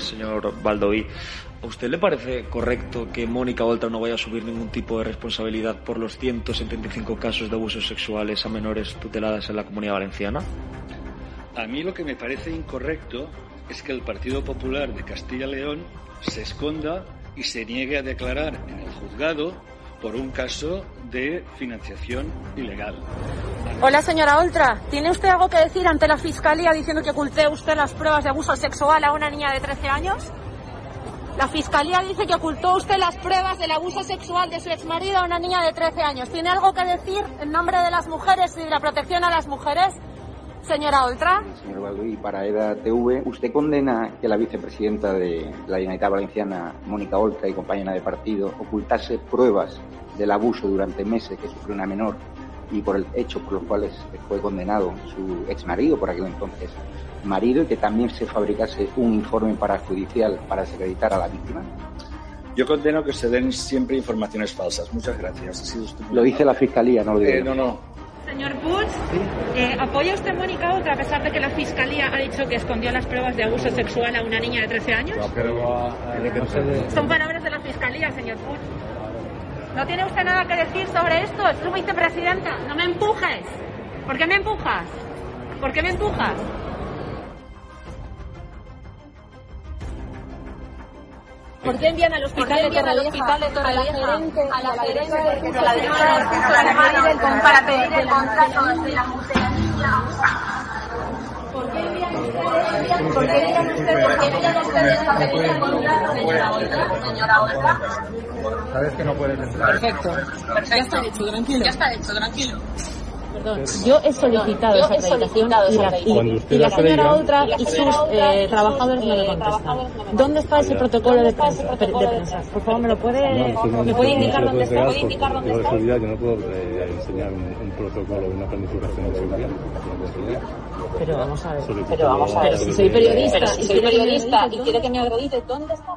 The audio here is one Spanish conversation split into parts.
señor Baldoví. ¿A usted le parece correcto que Mónica Oltra no vaya a subir ningún tipo de responsabilidad por los 175 casos de abusos sexuales a menores tuteladas en la comunidad valenciana? A mí lo que me parece incorrecto es que el Partido Popular de Castilla y León se esconda y se niegue a declarar en el juzgado por un caso de financiación ilegal. Hola, señora Oltra. ¿Tiene usted algo que decir ante la Fiscalía diciendo que oculté usted las pruebas de abuso sexual a una niña de 13 años? La Fiscalía dice que ocultó usted las pruebas del abuso sexual de su exmarido a una niña de 13 años. ¿Tiene algo que decir en nombre de las mujeres y de la protección a las mujeres? Señora Oltra. Señor Balduí, para EDA TV, ¿usted condena que la vicepresidenta de la Generalitat Valenciana, Mónica Oltra, y compañera de partido, ocultase pruebas del abuso durante meses que sufrió una menor y por el hecho por los cuales fue condenado su ex marido, por aquel entonces marido, y que también se fabricase un informe parajudicial para desacreditar a la víctima? Yo condeno que se den siempre informaciones falsas. Muchas gracias. Lo dice la Fiscalía, no lo digo. Eh, no, no. Señor Puig, eh, ¿apoya usted Mónica Oltra a pesar de que la Fiscalía ha dicho que escondió las pruebas de abuso sexual a una niña de 13 años? Son palabras de la Fiscalía, señor Puig. ¿No tiene usted nada que decir sobre esto? Es su vicepresidenta. No me empujes. ¿Por qué me empujas? ¿Por qué me empujas? ¿Por qué envían al hospital de Torrevieja a la gerente a la gerente de la directora para pedir el contrato de la mujer? ¿Por qué envían ustedes, por qué envían ustedes, por qué envían ustedes a pedir el contrato, señora Oltra? Señora Oltra. Sabes que no puedes entrar. Perfecto. Ya está hecho, tranquilo. Ya está hecho, tranquilo. Perdón, yo he solicitado esa acreditación y la, y, y la señora Oltra y sus eh, trabajadores no me contestan. ¿Dónde está ese protocolo de prensa? De prensa? Por favor, ¿me lo puede, ¿me puede indicar dónde está? ¿Puede indicar dónde está? Yo no puedo eh, enseñar un, un protocolo, una planificación de seguridad. Pero vamos a ver. Pero vamos a ver. Si soy periodista, si soy periodista y quiere que me acredite, ¿dónde está?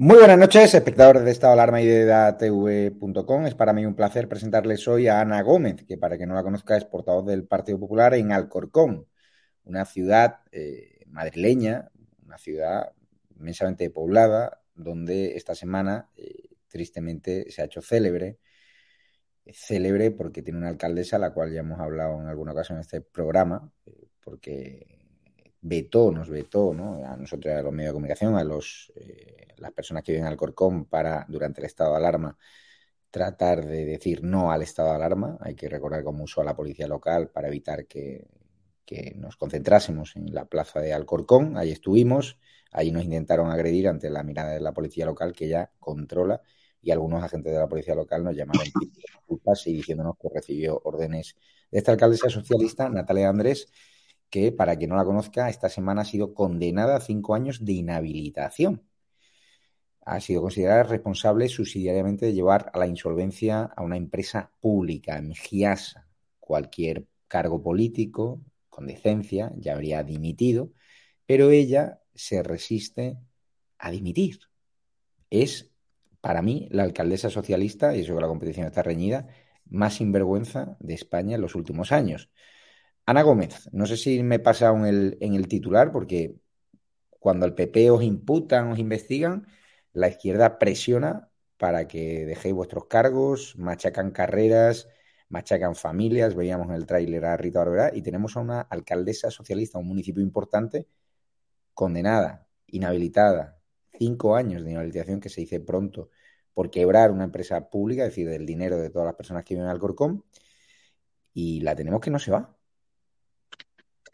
Muy buenas noches, espectadores de Estado Alarma y de DATV.com. Es para mí un placer presentarles hoy a Ana Gómez, que para que no la conozca es portavoz del Partido Popular en Alcorcón, una ciudad eh, madrileña, una ciudad inmensamente poblada, donde esta semana eh, tristemente se ha hecho célebre. Célebre porque tiene una alcaldesa, la cual ya hemos hablado en alguna ocasión en este programa, eh, porque vetó, nos vetó, ¿no? A nosotros, a los medios de comunicación, a los, eh, las personas que viven en Alcorcón para, durante el estado de alarma, tratar de decir no al estado de alarma. Hay que recordar cómo usó a la policía local para evitar que, que nos concentrásemos en la plaza de Alcorcón. Ahí estuvimos, ahí nos intentaron agredir ante la mirada de la policía local que ya controla y algunos agentes de la policía local nos llamaron culpas y diciéndonos que recibió órdenes de esta alcaldesa socialista, Natalia Andrés, que para quien no la conozca, esta semana ha sido condenada a cinco años de inhabilitación. Ha sido considerada responsable subsidiariamente de llevar a la insolvencia a una empresa pública, en Giasa. Cualquier cargo político, con decencia, ya habría dimitido, pero ella se resiste a dimitir. Es, para mí, la alcaldesa socialista, y eso que la competición está reñida, más sinvergüenza de España en los últimos años. Ana Gómez, no sé si me pasa en el, en el titular, porque cuando el PP os imputan, os investigan, la izquierda presiona para que dejéis vuestros cargos, machacan carreras, machacan familias. Veíamos en el tráiler a Rita Barberá y tenemos a una alcaldesa socialista, un municipio importante, condenada, inhabilitada, cinco años de inhabilitación que se dice pronto por quebrar una empresa pública, es decir, del dinero de todas las personas que viven en Alcorcón, y la tenemos que no se va.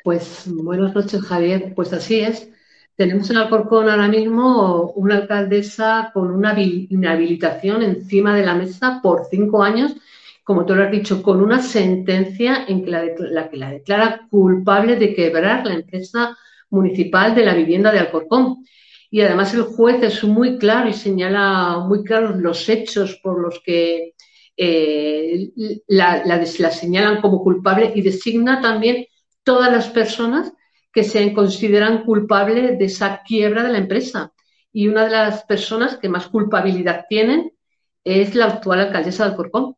Pues buenas noches, Javier. Pues así es. Tenemos en Alcorcón ahora mismo una alcaldesa con una inhabilitación encima de la mesa por cinco años, como tú lo has dicho, con una sentencia en que la, que la declara culpable de quebrar la empresa municipal de la vivienda de Alcorcón. Y además el juez es muy claro y señala muy claros los hechos por los que eh, la, la señalan como culpable y designa también todas las personas que se consideran culpables de esa quiebra de la empresa. Y una de las personas que más culpabilidad tienen es la actual alcaldesa de Alcorcón.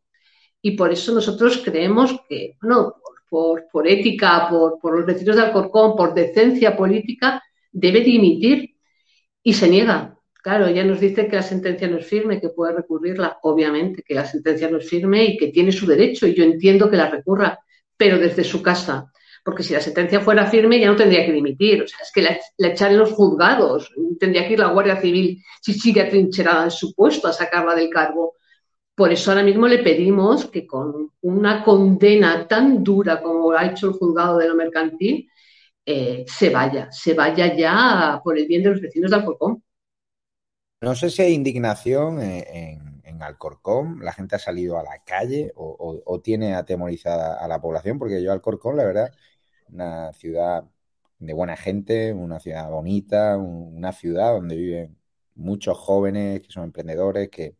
Y por eso nosotros creemos que, bueno, por, por ética, por, por, los vecinos de Alcorcón, por decencia política, debe dimitir. Y se niega. Claro, ella nos dice que la sentencia no es firme, que puede recurrirla. Obviamente que la sentencia no es firme y que tiene su derecho. Y yo entiendo que la recurra, pero desde su casa porque si la sentencia fuera firme ya no tendría que dimitir, o sea, es que la, echan en los juzgados, tendría que ir la Guardia Civil si sigue atrincherada en su puesto a sacarla del cargo. Por eso ahora mismo le pedimos que con una condena tan dura como ha hecho el juzgado de lo mercantil, eh, se vaya, se vaya ya por el bien de los vecinos de Alcorcón. No sé si hay indignación en, Alcorcón, la gente ha salido a la calle o, o, tiene atemorizada a la población, porque yo Alcorcón, la verdad, una ciudad de buena gente, una ciudad bonita, una ciudad donde viven muchos jóvenes que son emprendedores, que,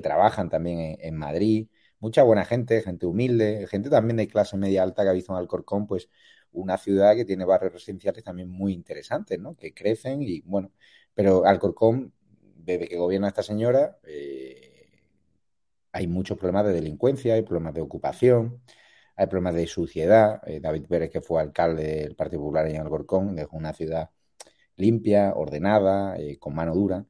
trabajan también en, Madrid, mucha buena gente, gente humilde, gente también de clase media alta que ha visto en Alcorcón, pues una ciudad que tiene barrios residenciales también muy interesantes, ¿no? Que crecen y bueno, pero Alcorcón, desde que gobierna esta señora, eh, hay muchos problemas de delincuencia, hay problemas de ocupación, hay problemas de suciedad. Eh, David Pérez, que fue alcalde del Partido Popular en Alcorcón, dejó una ciudad limpia, ordenada, eh, con mano dura.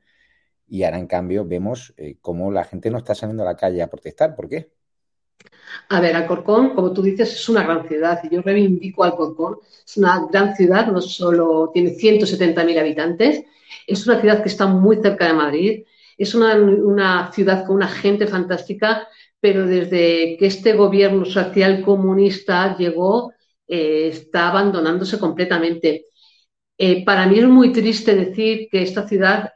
Y ahora, en cambio, vemos eh, cómo la gente no está saliendo a la calle a protestar. ¿Por qué? A ver, Alcorcón, como tú dices, es una gran ciudad y yo reivindico Alcorcón. Es una gran ciudad, no solo tiene 170.000 habitantes, es una ciudad que está muy cerca de Madrid, es una, una ciudad con una gente fantástica pero desde que este gobierno social comunista llegó, eh, está abandonándose completamente. Eh, para mí es muy triste decir que esta ciudad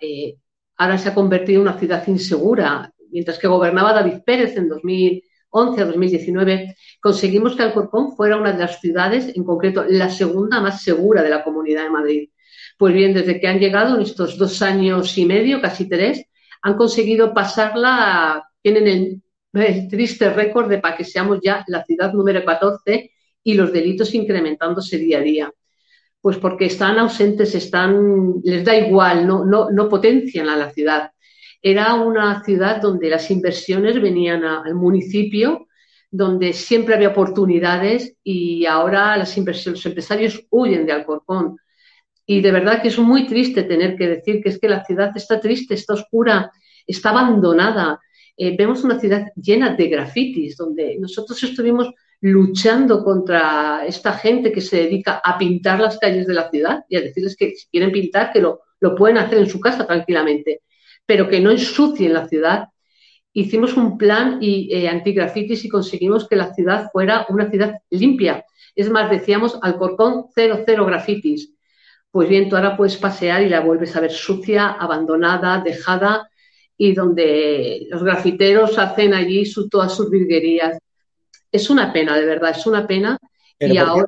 ahora se ha convertido en una ciudad insegura. Mientras que gobernaba David Pérez en 2011 a 2019, conseguimos que Alcorcón fuera una de las ciudades, en concreto la segunda más segura de la Comunidad de Madrid. Pues bien, desde que han llegado en estos dos años y medio, casi tres, han conseguido pasarla, tienen el el triste récord de para que seamos ya la ciudad número 14 y los delitos incrementándose día a día. Pues porque están ausentes, están, les da igual, no, no, no potencian a la ciudad. Era una ciudad donde las inversiones venían al municipio, donde siempre había oportunidades y ahora los empresarios huyen de Alcorcón. Y de verdad que es muy triste tener que decir que es que la ciudad está triste, está oscura, está abandonada. Eh, vemos una ciudad llena de grafitis, donde nosotros estuvimos luchando contra esta gente que se dedica a pintar las calles de la ciudad y a decirles que si quieren pintar, que lo, lo pueden hacer en su casa tranquilamente, pero que no ensucien la ciudad. hicimos un plan y, eh, anti-grafitis y conseguimos que la ciudad fuera una ciudad limpia. Es más, decíamos Alcorcón cero, cero grafitis. Pues bien, tú ahora puedes pasear y la vuelves a ver sucia, abandonada, dejada y donde los grafiteros hacen allí su, todas sus virguerías. Es una pena, de verdad, es una pena. y ahora.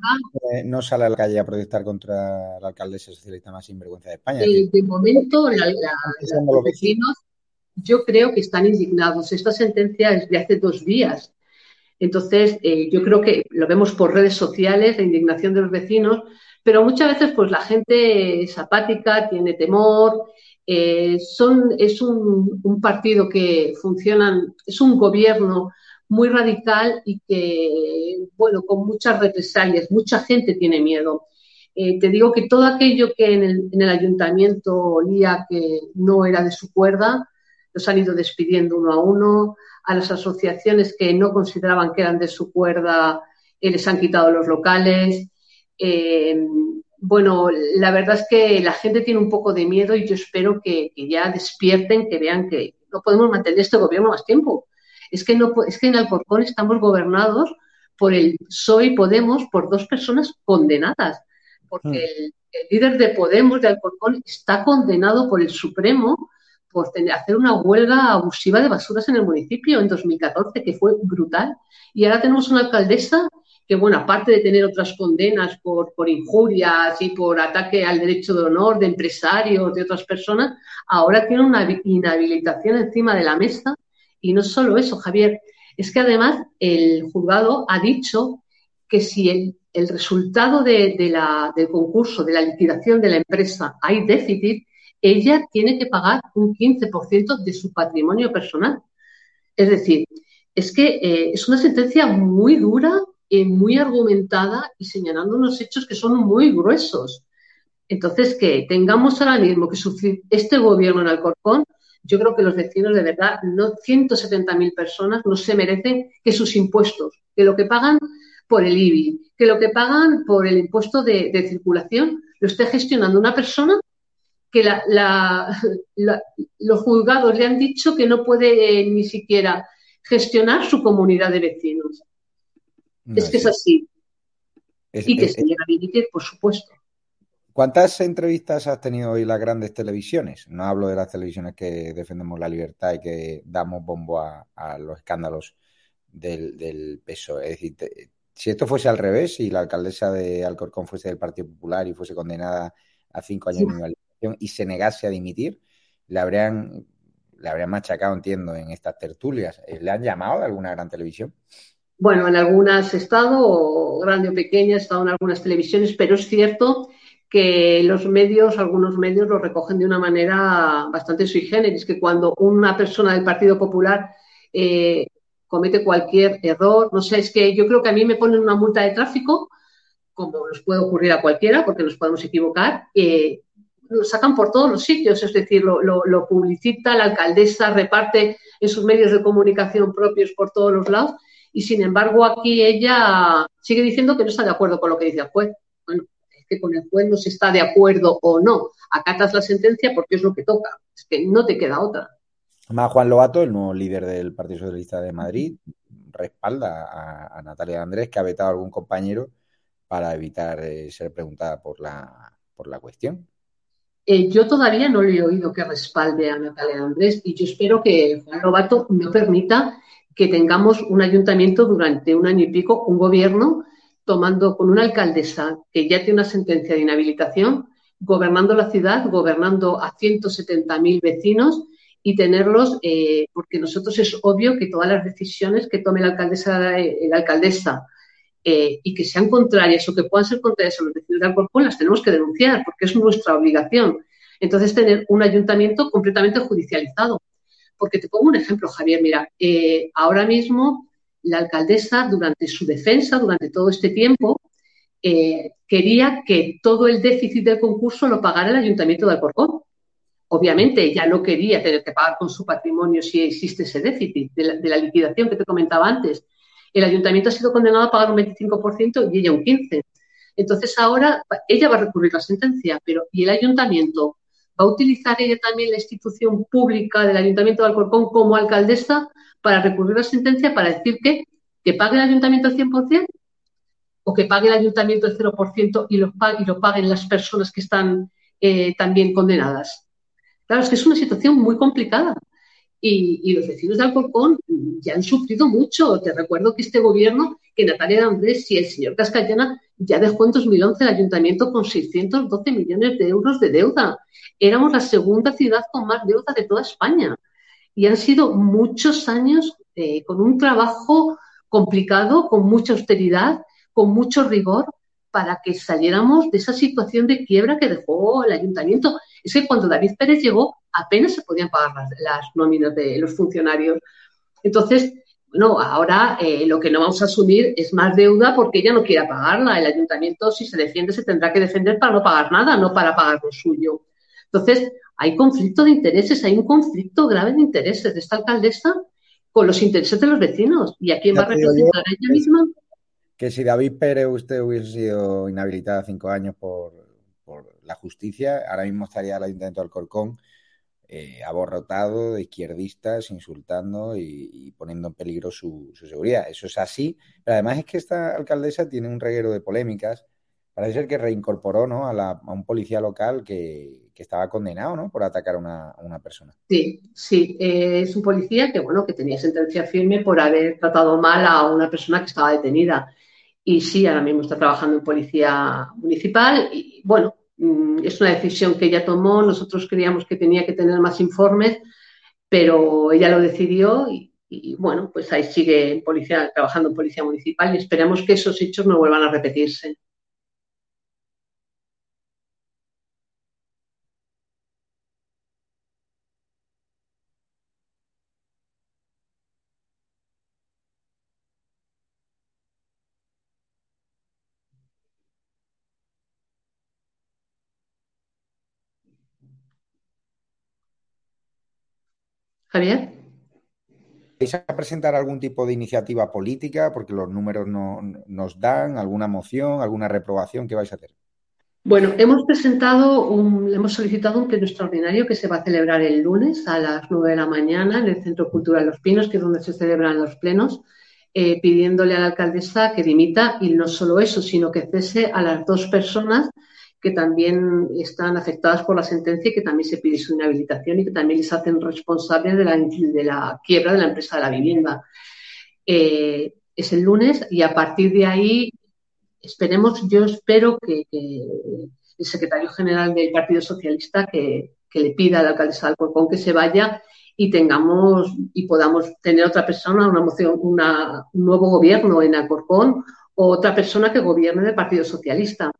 No sale a la calle a protestar contra la alcaldesa socialista más sinvergüenza de España. Eh, de momento, la, los vecinos, yo creo que están indignados. Esta sentencia es de hace dos días. Entonces, eh, yo creo que lo vemos por redes sociales, la indignación de los vecinos, pero muchas veces, pues la gente es apática, tiene temor, eh, son, es un, partido que funciona, es un gobierno muy radical y que, bueno, con muchas represalias, mucha gente tiene miedo. Eh, te digo que todo aquello que en el, en el, ayuntamiento olía que no era de su cuerda, los han ido despidiendo uno a uno, a las asociaciones que no consideraban que eran de su cuerda, eh, les han quitado los locales bueno, la verdad es que la gente tiene un poco de miedo y yo espero que, ya despierten, que vean que no podemos mantener este gobierno más tiempo. Es que, no, es que en Alcorcón estamos gobernados por el PSOE y Podemos, por dos personas condenadas, porque mm. el, líder de Podemos de Alcorcón está condenado por el Supremo por hacer una huelga abusiva de basuras en el municipio en 2014, que fue brutal. Y ahora tenemos una alcaldesa que, bueno, aparte de tener otras condenas por, por injurias y por ataque al derecho de honor de empresarios, de otras personas, ahora tiene una inhabilitación encima de la mesa. Y no solo eso, Javier, es que además el juzgado ha dicho que si el, el resultado de, de la, del concurso, de la liquidación de la empresa, hay déficit, ella tiene que pagar un 15% de su patrimonio personal. Es decir, es que eh, es una sentencia muy dura eh, muy argumentada y señalando unos hechos que son muy gruesos. Entonces, que tengamos ahora mismo que sufrir este gobierno en Alcorcón, yo creo que los vecinos de verdad, no 170.000 personas, no se merecen que sus impuestos, que lo que pagan por el IBI, que lo que pagan por el impuesto de, circulación, lo esté gestionando una persona que los juzgados le han dicho que no puede eh, ni siquiera gestionar su comunidad de vecinos es que es así. y que se llega a dimitir, por supuesto. ¿Cuántas entrevistas has tenido hoy las grandes televisiones? No hablo de las televisiones que defendemos la libertad y que damos bombo a, los escándalos del, del PSOE. Es decir, si esto fuese al revés, si la alcaldesa de Alcorcón fuese del Partido Popular y fuese condenada a cinco años de inhabilitación y se negase a dimitir, le habrían, le habrían machacado, entiendo, en estas tertulias. ¿Le han llamado de alguna gran televisión? Bueno, en algunas he estado, grande o pequeña, he estado en algunas televisiones, pero es cierto que los medios, algunos medios lo recogen de una manera bastante sui generis, que cuando una persona del Partido Popular eh, comete cualquier error, no sé, es que yo creo que a mí me ponen una multa de tráfico, como nos puede ocurrir a cualquiera, porque nos podemos equivocar, lo sacan por todos los sitios, es decir, lo, lo publicita, la alcaldesa reparte en sus medios de comunicación propios por todos los lados y sin embargo aquí ella sigue diciendo que no está de acuerdo con lo que dice el juez. Que con el juez no se está de acuerdo o no. Acatas la sentencia porque es lo que toca. Es que no te queda otra. Además, Juan Lobato, el nuevo líder del Partido Socialista de Madrid, respalda a, Natalia Andrés, que ha vetado a algún compañero para evitar eh, ser preguntada por la, por la cuestión. Eh, yo todavía no le he oído que respalde a Natalia Andrés y yo espero que Juan Lobato me permita que tengamos un ayuntamiento durante un año y pico, un gobierno, tomando con una alcaldesa que ya tiene una sentencia de inhabilitación, gobernando la ciudad, gobernando a 170.000 vecinos y tenerlos, eh, porque nosotros es obvio que todas las decisiones que tome la alcaldesa, la alcaldesa eh, y que sean contrarias o que puedan ser contrarias a los vecinos de Alcorcón, las tenemos que denunciar, porque es nuestra obligación. Entonces, tener un ayuntamiento completamente judicializado. Porque te pongo un ejemplo, Javier. Mira, eh, ahora mismo la alcaldesa, durante su defensa, durante todo este tiempo, eh, quería que todo el déficit del concurso lo pagara el Ayuntamiento de Alcorcón. Obviamente, ella no quería tener que pagar con su patrimonio si existe ese déficit de la, liquidación que te comentaba antes. El ayuntamiento ha sido condenado a pagar un 25% y ella un 15%. Entonces ahora ella va a recurrir la sentencia, pero ¿y el ayuntamiento va a utilizar ella también la institución pública del Ayuntamiento de Alcorcón como alcaldesa para recurrir a sentencia para decir que, que pague el ayuntamiento el 100% o que pague el ayuntamiento el 0% y lo, y lo paguen las personas que están eh, también condenadas. Claro, es que es una situación muy complicada. Y, los vecinos de Alcorcón ya han sufrido mucho. Te recuerdo que este gobierno, que Natalia Andrés y el señor Cascallana ya dejó en 2011 el ayuntamiento con 612 millones de euros de deuda. Éramos la segunda ciudad con más deuda de toda España. Y han sido muchos años eh, con un trabajo complicado, con mucha austeridad, con mucho rigor, para que saliéramos de esa situación de quiebra que dejó el ayuntamiento. Es que cuando David Pérez llegó, apenas se podían pagar las, nóminas de los funcionarios. Entonces, bueno, ahora eh, lo que no vamos a asumir es más deuda porque ella no quiere pagarla. El ayuntamiento, si se defiende, se tendrá que defender para no pagar nada, no para pagar lo suyo. Entonces, hay conflicto de intereses, hay un conflicto grave de intereses de esta alcaldesa con los intereses de los vecinos. ¿Y a quién va a representar a ella misma? que si David Pérez usted hubiese sido inhabilitada cinco años por, la justicia, ahora mismo estaría el Ayuntamiento de Alcorcón eh, aborrotado de izquierdistas, insultando y, poniendo en peligro su, seguridad. Eso es así, pero además es que esta alcaldesa tiene un reguero de polémicas. Parece ser que reincorporó ¿no? a, un policía local que, estaba condenado ¿no? por atacar a una, persona. Sí, sí, eh, es un policía que, bueno, que tenía sentencia firme por haber tratado mal a una persona que estaba detenida y sí, ahora mismo está trabajando en policía municipal y bueno, mm, es una decisión que ella tomó, nosotros creíamos que tenía que tener más informes, pero ella lo decidió y, bueno, pues ahí sigue policía, trabajando en policía municipal y esperamos que esos hechos no vuelvan a repetirse. Javier. ¿Vais a presentar algún tipo de iniciativa política? Porque los números no, nos dan, alguna moción, alguna reprobación, ¿qué vais a hacer? Bueno, hemos presentado, un, hemos solicitado un pleno extraordinario que se va a celebrar el lunes a las 9 de la mañana en el Centro Cultural Los Pinos, que es donde se celebran los plenos, eh, pidiéndole a la alcaldesa que dimita y no solo eso, sino que cese a las dos personas que también están afectadas por la sentencia y que también se pide su inhabilitación y que también les hacen responsables de la, de la quiebra de la empresa de la vivienda. Eh, es el lunes y a partir de ahí esperemos, yo espero que, el secretario general del Partido Socialista que, le pida a la alcaldesa de Alcorcón que se vaya y tengamos y podamos tener otra persona, una moción, un nuevo gobierno en Alcorcón o otra persona que gobierne del Partido Socialista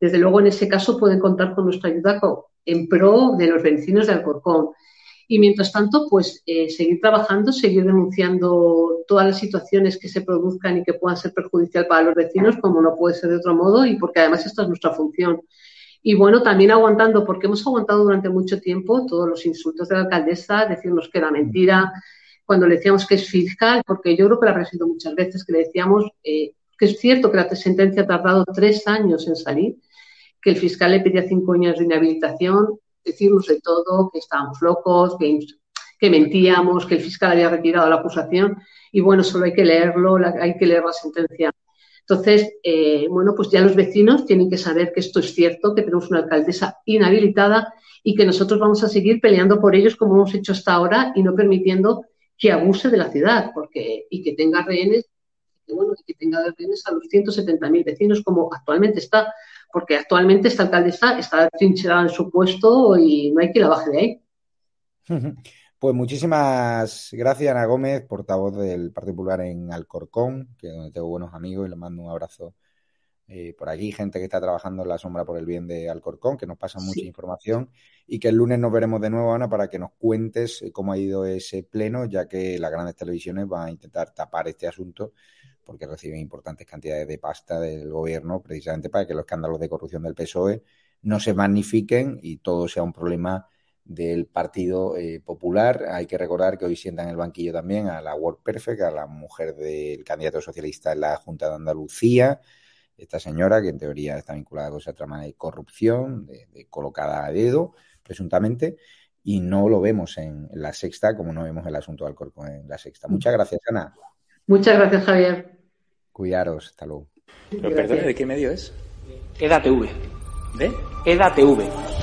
desde luego, en ese caso pueden contar con nuestra ayuda en pro de los vecinos de Alcorcón. Y mientras tanto, pues eh, seguir trabajando, seguir denunciando todas las situaciones que se produzcan y que puedan ser perjudiciales para los vecinos, como no puede ser de otro modo, y porque además esta es nuestra función. Y bueno, también aguantando, porque hemos aguantado durante mucho tiempo todos los insultos de la alcaldesa, decirnos que era mentira, cuando le decíamos que es fiscal, porque yo creo que la habrá sido muchas veces, que le decíamos eh, que es cierto que la sentencia ha tardado tres años en salir, que el fiscal le pedía cinco años de inhabilitación, decirnos de todo, que estábamos locos, que, mentíamos, que el fiscal había retirado la acusación y bueno, solo hay que leerlo, hay que leer la sentencia. Entonces, eh, bueno, pues ya los vecinos tienen que saber que esto es cierto, que tenemos una alcaldesa inhabilitada y que nosotros vamos a seguir peleando por ellos como hemos hecho hasta ahora y no permitiendo que abuse de la ciudad porque, y que tenga rehenes, bueno, que tenga rehenes a los 170.000 vecinos como actualmente está porque actualmente esta alcaldesa está trincherada en su puesto y no hay que la baje de ahí. Pues muchísimas gracias, Ana Gómez, portavoz del Partido Popular en Alcorcón, que es donde tengo buenos amigos y le mando un abrazo eh, por aquí, gente que está trabajando en la sombra por el bien de Alcorcón, que nos pasa mucha información y que el lunes nos veremos de nuevo, Ana, para que nos cuentes eh, cómo ha ido ese pleno, ya que las grandes televisiones van a intentar tapar este asunto porque reciben importantes cantidades de pasta del gobierno precisamente para que los escándalos de corrupción del PSOE no se magnifiquen y todo sea un problema del Partido eh, Popular. Hay que recordar que hoy sientan en el banquillo también a la World Perfect, a la mujer del candidato socialista en la Junta de Andalucía, esta señora que en teoría está vinculada con esa trama de corrupción, de colocada a dedo, presuntamente, y no lo vemos en la sexta como no vemos el asunto de Alcorcón en la sexta. Muchas gracias, Ana. Muchas gracias, Javier. Cuidaros, hasta luego. Pero perdone, ¿de qué medio es? EDATV. ¿De? EDATV.